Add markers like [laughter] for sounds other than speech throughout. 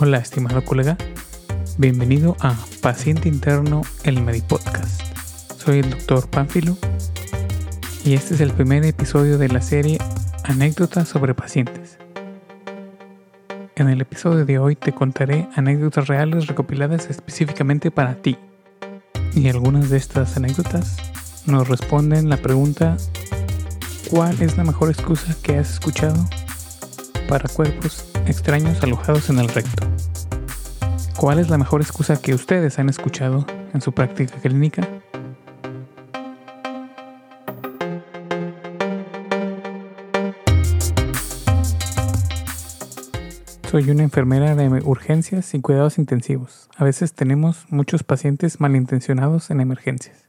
Hola, estimado colega. Bienvenido a Paciente Interno, el Medipodcast. Soy el doctor Pánfilo y este es el primer episodio de la serie Anécdotas sobre pacientes. En el episodio de hoy te contaré anécdotas reales recopiladas específicamente para ti. Y algunas de estas anécdotas nos responden la pregunta ¿Cuál es la mejor excusa que has escuchado para cuerpos extraños alojados en el recto. ¿Cuál es la mejor excusa que ustedes han escuchado en su práctica clínica? Soy una enfermera de urgencias y cuidados intensivos. A veces tenemos muchos pacientes malintencionados en emergencias.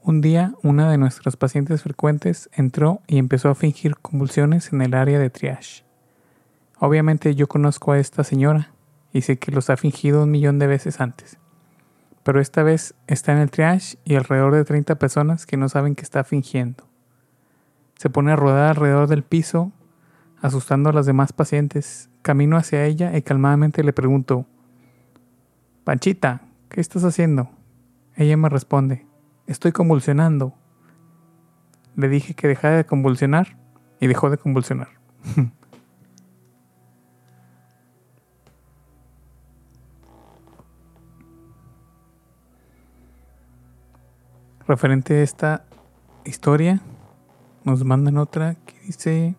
Un día, una de nuestras pacientes frecuentes entró y empezó a fingir convulsiones en el área de triage. Obviamente yo conozco a esta señora y sé que los ha fingido un millón de veces antes. Pero esta vez está en el triage y alrededor de 30 personas que no saben que está fingiendo. Se pone a rodar alrededor del piso, asustando a las demás pacientes. Camino hacia ella y calmadamente le pregunto, Panchita, ¿qué estás haciendo? Ella me responde, estoy convulsionando. Le dije que dejara de convulsionar y dejó de convulsionar. [laughs] referente a esta historia, nos mandan otra que dice,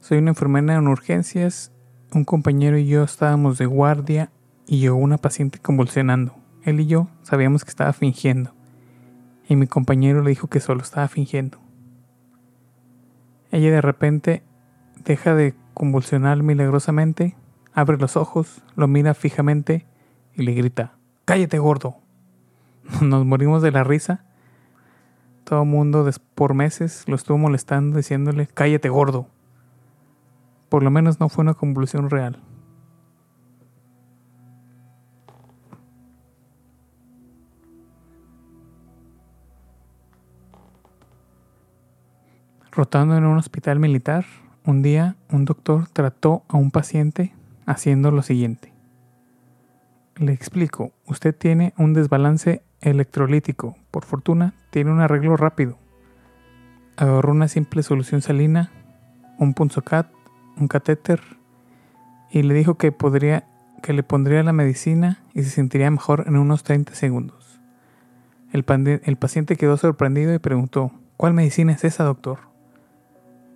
soy una enfermera en urgencias, un compañero y yo estábamos de guardia y llegó una paciente convulsionando. Él y yo sabíamos que estaba fingiendo y mi compañero le dijo que solo estaba fingiendo. Ella de repente deja de convulsionar milagrosamente, abre los ojos, lo mira fijamente y le grita, cállate gordo. [laughs] Nos morimos de la risa todo el mundo por meses lo estuvo molestando diciéndole, cállate gordo. Por lo menos no fue una convulsión real. Rotando en un hospital militar, un día un doctor trató a un paciente haciendo lo siguiente. Le explico, usted tiene un desbalance electrolítico. Por fortuna, tiene un arreglo rápido. Agarró una simple solución salina, un punzocat, un catéter y le dijo que podría que le pondría la medicina y se sentiría mejor en unos 30 segundos. El, el paciente quedó sorprendido y preguntó, ¿cuál medicina es esa, doctor?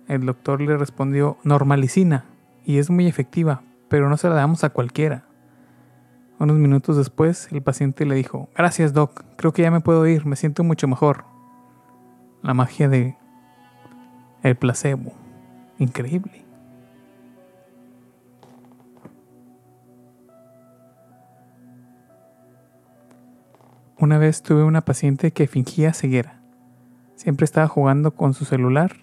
El doctor le respondió, normalicina, y es muy efectiva, pero no se la damos a cualquiera. Unos minutos después, el paciente le dijo, gracias doc, creo que ya me puedo ir, me siento mucho mejor. La magia de el placebo. Increíble. Una vez tuve una paciente que fingía ceguera. Siempre estaba jugando con su celular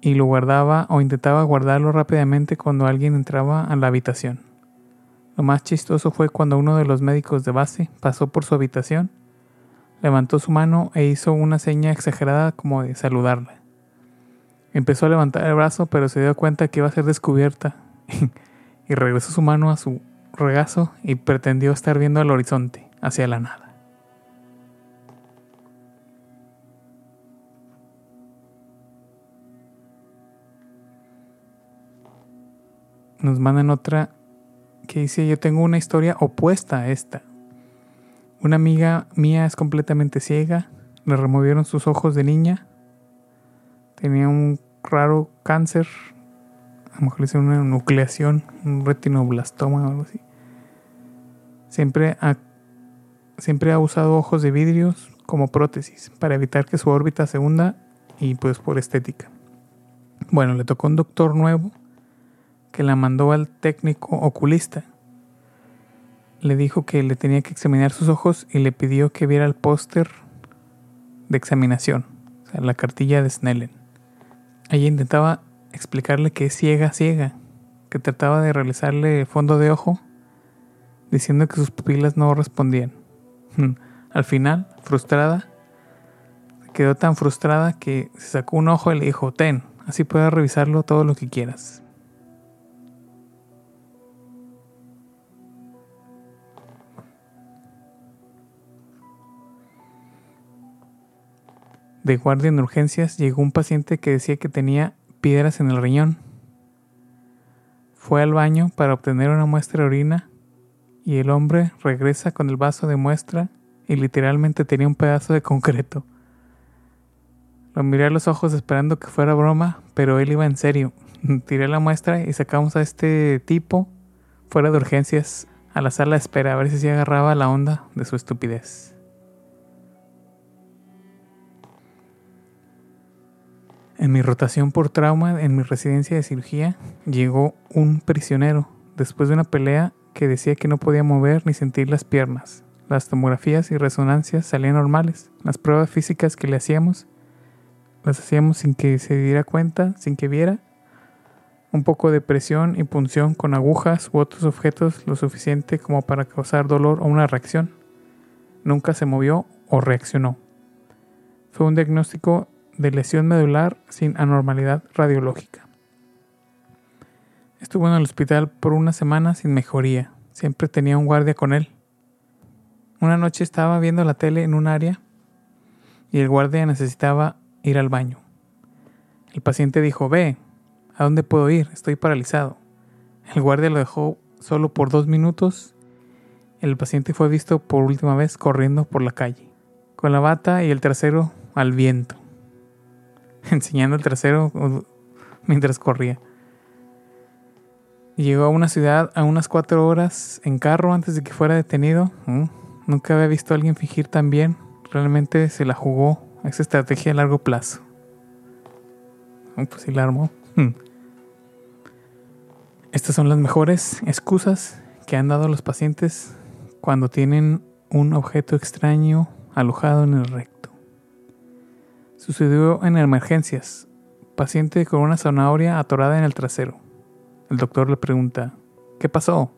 y lo guardaba o intentaba guardarlo rápidamente cuando alguien entraba a la habitación. Lo más chistoso fue cuando uno de los médicos de base pasó por su habitación, levantó su mano e hizo una seña exagerada como de saludarla. Empezó a levantar el brazo, pero se dio cuenta que iba a ser descubierta [laughs] y regresó su mano a su regazo y pretendió estar viendo al horizonte, hacia la nada. Nos mandan otra que dice, yo tengo una historia opuesta a esta. Una amiga mía es completamente ciega, le removieron sus ojos de niña, tenía un raro cáncer, a lo mejor le hicieron una nucleación, un retinoblastoma o algo así. Siempre ha, siempre ha usado ojos de vidrios como prótesis para evitar que su órbita se hunda y pues por estética. Bueno, le tocó un doctor nuevo que la mandó al técnico oculista. Le dijo que le tenía que examinar sus ojos y le pidió que viera el póster de examinación, o sea, la cartilla de Snellen. Ella intentaba explicarle que es ciega, ciega, que trataba de realizarle fondo de ojo, diciendo que sus pupilas no respondían. [laughs] Al final, frustrada, quedó tan frustrada que se sacó un ojo y le dijo, ten, así puedes revisarlo todo lo que quieras. De guardia en urgencias llegó un paciente que decía que tenía piedras en el riñón. Fue al baño para obtener una muestra de orina y el hombre regresa con el vaso de muestra y literalmente tenía un pedazo de concreto. Lo miré a los ojos esperando que fuera broma, pero él iba en serio. [laughs] Tiré la muestra y sacamos a este tipo fuera de urgencias a la sala de espera a ver si se agarraba la onda de su estupidez. En mi rotación por trauma en mi residencia de cirugía llegó un prisionero después de una pelea que decía que no podía mover ni sentir las piernas. Las tomografías y resonancias salían normales. Las pruebas físicas que le hacíamos las hacíamos sin que se diera cuenta, sin que viera. Un poco de presión y punción con agujas u otros objetos lo suficiente como para causar dolor o una reacción. Nunca se movió o reaccionó. Fue un diagnóstico de lesión medular sin anormalidad radiológica. Estuvo en el hospital por una semana sin mejoría. Siempre tenía un guardia con él. Una noche estaba viendo la tele en un área y el guardia necesitaba ir al baño. El paciente dijo, ve, ¿a dónde puedo ir? Estoy paralizado. El guardia lo dejó solo por dos minutos. El paciente fue visto por última vez corriendo por la calle, con la bata y el trasero al viento, enseñando el trasero mientras corría. Llegó a una ciudad a unas cuatro horas en carro antes de que fuera detenido. Mm, nunca había visto a alguien fingir tan bien. Realmente se la jugó esa estrategia a largo plazo. Pues sí la armó. Hmm. Estas son las mejores excusas que han dado los pacientes cuando tienen un objeto extraño alojado en el recto. Sucedió en emergencias. Paciente con una zanahoria atorada en el trasero. El doctor le pregunta, ¿qué pasó?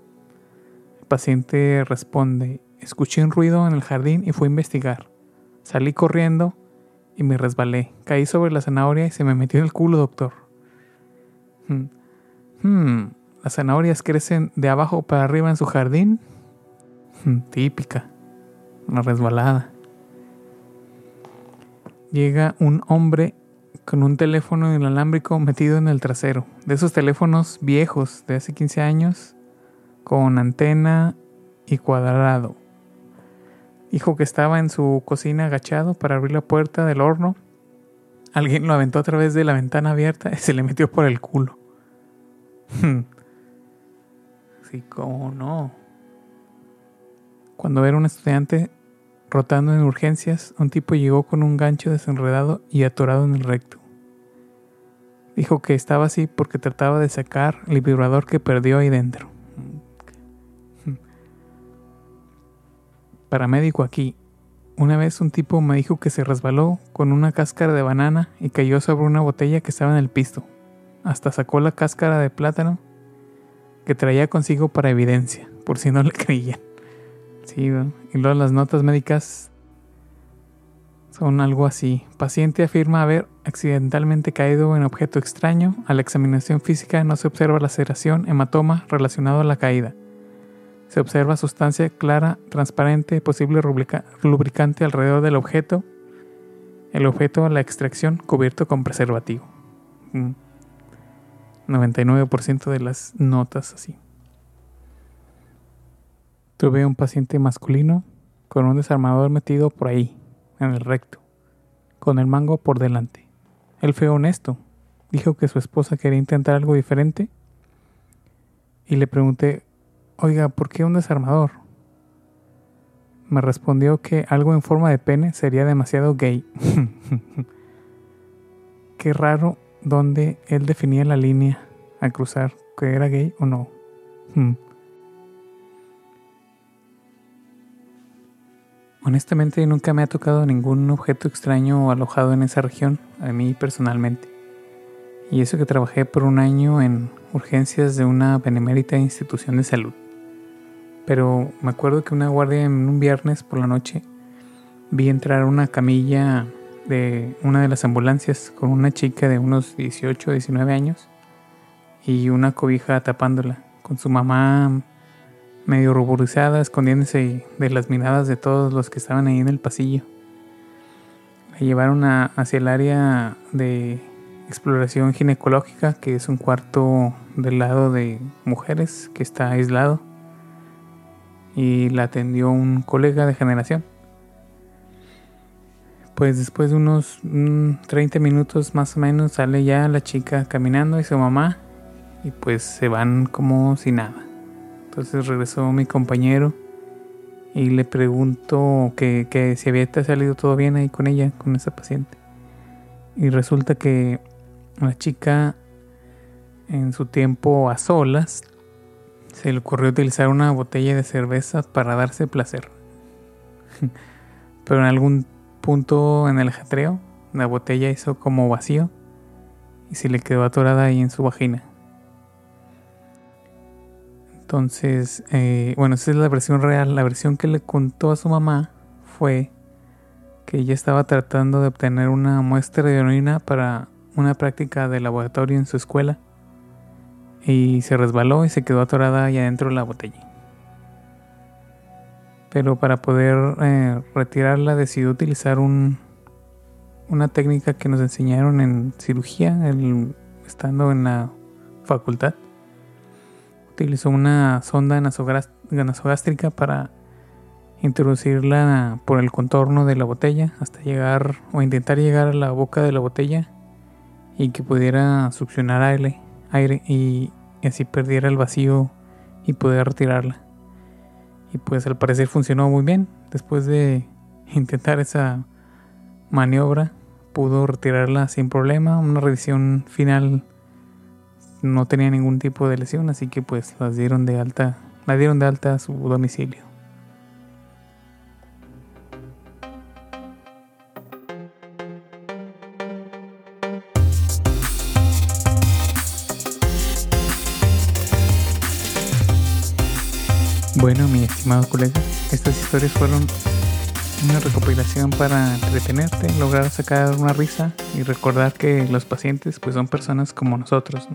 El paciente responde, escuché un ruido en el jardín y fui a investigar. Salí corriendo y me resbalé. Caí sobre la zanahoria y se me metió en el culo, doctor. Hmm. hmm. ¿Las zanahorias crecen de abajo para arriba en su jardín? Hmm, típica. Una resbalada. Llega un hombre con un teléfono inalámbrico metido en el trasero. De esos teléfonos viejos de hace 15 años, con antena y cuadrado. Dijo que estaba en su cocina agachado para abrir la puerta del horno. Alguien lo aventó a través de la ventana abierta y se le metió por el culo. sí, cómo no. Cuando era un estudiante rotando en urgencias, un tipo llegó con un gancho desenredado y atorado en el recto. Dijo que estaba así porque trataba de sacar el vibrador que perdió ahí dentro. paramédico aquí. Una vez un tipo me dijo que se resbaló con una cáscara de banana y cayó sobre una botella que estaba en el pisto. Hasta sacó la cáscara de plátano que traía consigo para evidencia, por si no le [laughs] creían. Sí, y luego las notas médicas son algo así. Paciente afirma haber accidentalmente caído en objeto extraño. A la examinación física no se observa laceración, hematoma relacionado a la caída. Se observa sustancia clara, transparente, posible lubricante alrededor del objeto. El objeto, la extracción, cubierto con preservativo. 99% mm. de las notas así. Tuve un paciente masculino con un desarmador metido por ahí, en el recto, con el mango por delante. Él fue honesto. Dijo que su esposa quería intentar algo diferente. Y le pregunté Oiga, ¿por qué un desarmador? Me respondió que algo en forma de pene sería demasiado gay. [laughs] qué raro donde él definía la línea a cruzar que era gay o no. Honestamente nunca me ha tocado ningún objeto extraño alojado en esa región, a mí personalmente. Y eso que trabajé por un año en urgencias de una benemérita institución de salud. Pero me acuerdo que una guardia en un viernes por la noche vi entrar una camilla de una de las ambulancias con una chica de unos 18 o 19 años y una cobija tapándola, con su mamá medio ruborizada, escondiéndose de las miradas de todos los que estaban ahí en el pasillo. La llevaron a, hacia el área de exploración ginecológica, que es un cuarto del lado de mujeres que está aislado. Y la atendió un colega de generación. Pues después de unos 30 minutos más o menos sale ya la chica caminando y su mamá y pues se van como si nada. Entonces regresó mi compañero y le pregunto que, que si había salido todo bien ahí con ella, con esa paciente. Y resulta que la chica en su tiempo a solas se le ocurrió utilizar una botella de cerveza para darse placer. [laughs] Pero en algún punto en el ajetreo, la botella hizo como vacío y se le quedó atorada ahí en su vagina. Entonces, eh, bueno, esa es la versión real. La versión que le contó a su mamá fue que ella estaba tratando de obtener una muestra de orina para una práctica de laboratorio en su escuela y se resbaló y se quedó atorada ahí adentro de la botella pero para poder eh, retirarla decidió utilizar un, una técnica que nos enseñaron en cirugía, estando en la facultad. Utilizó una sonda nasogástrica para introducirla por el contorno de la botella hasta llegar o intentar llegar a la boca de la botella y que pudiera succionar aire, aire y así perdiera el vacío y poder retirarla. Y pues al parecer funcionó muy bien. Después de [laughs] intentar esa maniobra, pudo retirarla sin problema. Una revisión final no tenía ningún tipo de lesión, así que pues las dieron de alta, la dieron de alta a su domicilio. Bueno, mi estimado colega, estas historias fueron una recopilación para entretenerte, lograr sacar una risa y recordar que los pacientes pues son personas como nosotros.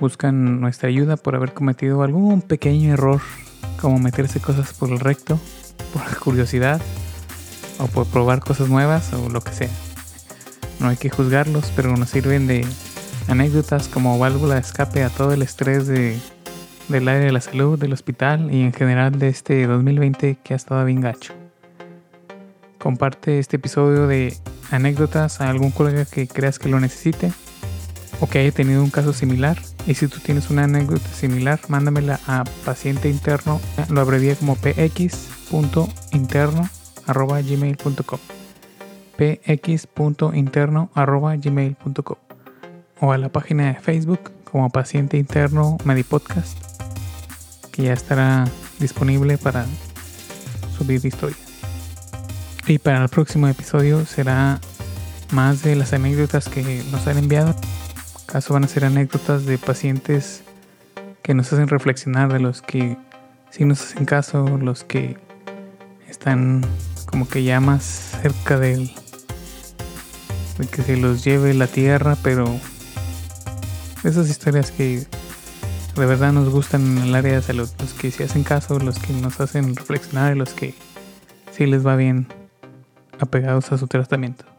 Buscan nuestra ayuda por haber cometido algún pequeño error, como meterse cosas por el recto, [laughs] por curiosidad, o por probar cosas nuevas o lo que sea. No hay que juzgarlos, pero nos sirven de anécdotas como válvula de escape a todo el estrés de del área de la salud, del hospital y en general de este 2020 que ha estado bien gacho. Comparte este episodio de anécdotas a algún colega que creas que lo necesite o que haya tenido un caso similar. Y si tú tienes una anécdota similar, mándamela a paciente interno, lo abrevié como px.interno.gmail.com px.interno.gmail.com o a la página de Facebook como paciente interno Medipodcast ya estará disponible para subir historias. Y para el próximo episodio será más de las anécdotas que nos han enviado. Caso van a ser anécdotas de pacientes que nos hacen reflexionar de los que sí nos hacen caso, los que están como que ya más cerca del de que se los lleve la tierra, pero esas historias que de verdad nos gustan en el área de salud, los que sí hacen caso, los que nos hacen reflexionar y los que sí les va bien apegados a su tratamiento.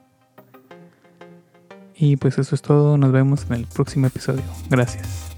Y pues eso es todo, nos vemos en el próximo episodio. Gracias.